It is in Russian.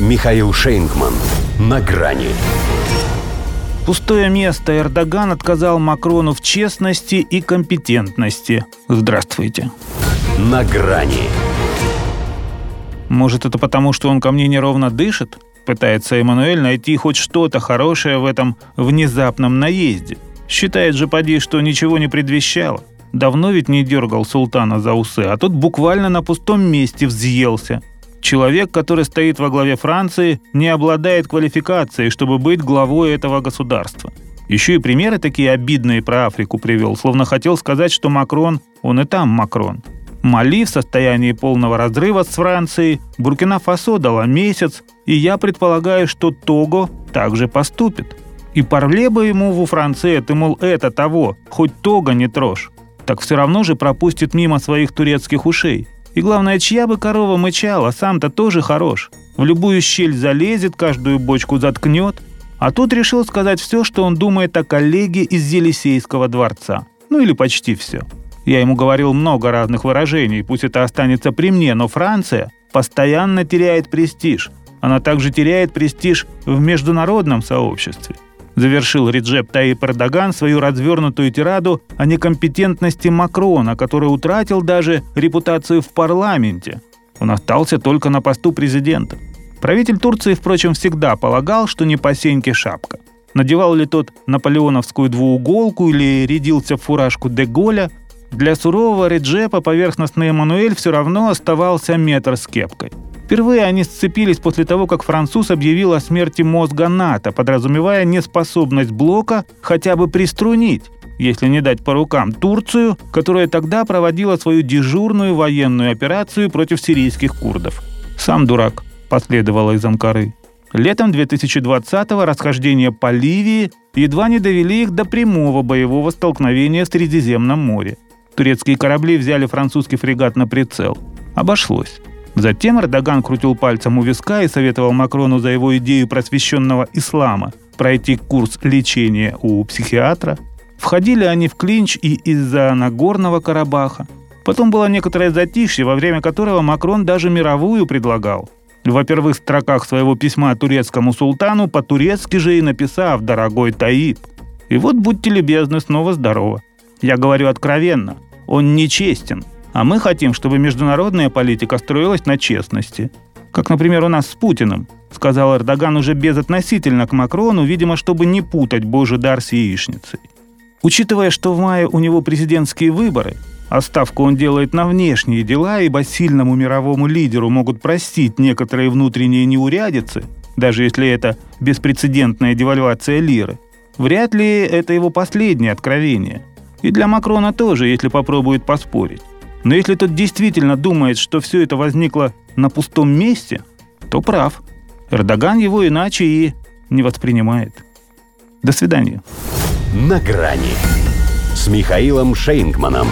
Михаил Шейнгман. На грани. Пустое место Эрдоган отказал Макрону в честности и компетентности. Здравствуйте. На грани. Может, это потому, что он ко мне неровно дышит? Пытается Эммануэль найти хоть что-то хорошее в этом внезапном наезде. Считает же поди, что ничего не предвещало. Давно ведь не дергал султана за усы, а тот буквально на пустом месте взъелся. Человек, который стоит во главе Франции, не обладает квалификацией, чтобы быть главой этого государства. Еще и примеры такие обидные про Африку привел, словно хотел сказать, что Макрон, он и там Макрон. Мали в состоянии полного разрыва с Францией, Буркина-Фасо дала месяц, и я предполагаю, что Того также поступит. И парле бы ему во Франции, ты, мол, это того, хоть Того не трожь. Так все равно же пропустит мимо своих турецких ушей. И главное, чья бы корова мычала, сам-то тоже хорош. В любую щель залезет, каждую бочку заткнет. А тут решил сказать все, что он думает о коллеге из Елисейского дворца. Ну или почти все. Я ему говорил много разных выражений, пусть это останется при мне, но Франция постоянно теряет престиж. Она также теряет престиж в международном сообществе. Завершил Реджеп Таип Эрдоган свою развернутую тираду о некомпетентности Макрона, который утратил даже репутацию в парламенте. Он остался только на посту президента. Правитель Турции, впрочем, всегда полагал, что не по сеньке шапка. Надевал ли тот наполеоновскую двууголку или рядился в фуражку Деголя – для сурового Реджепа поверхностный Эммануэль все равно оставался метр с кепкой. Впервые они сцепились после того, как француз объявил о смерти мозга НАТО, подразумевая неспособность блока хотя бы приструнить, если не дать по рукам, Турцию, которая тогда проводила свою дежурную военную операцию против сирийских курдов. Сам дурак последовало из Анкары. Летом 2020-го расхождения по Ливии едва не довели их до прямого боевого столкновения в Средиземном море. Турецкие корабли взяли французский фрегат на прицел. Обошлось. Затем Эрдоган крутил пальцем у виска и советовал Макрону за его идею просвещенного ислама пройти курс лечения у психиатра. Входили они в клинч и из-за Нагорного Карабаха. Потом было некоторое затишье, во время которого Макрон даже мировую предлагал. В первых строках своего письма турецкому султану по-турецки же и написав «Дорогой Таиб». И вот будьте любезны, снова здорово. Я говорю откровенно, он нечестен, а мы хотим, чтобы международная политика строилась на честности. Как, например, у нас с Путиным, сказал Эрдоган уже безотносительно к Макрону, видимо, чтобы не путать божий дар с яичницей. Учитывая, что в мае у него президентские выборы, а ставку он делает на внешние дела, ибо сильному мировому лидеру могут простить некоторые внутренние неурядицы, даже если это беспрецедентная девальвация лиры, вряд ли это его последнее откровение – и для Макрона тоже, если попробует поспорить. Но если тот действительно думает, что все это возникло на пустом месте, то прав. Эрдоган его иначе и не воспринимает. До свидания. На грани с Михаилом Шейнгманом.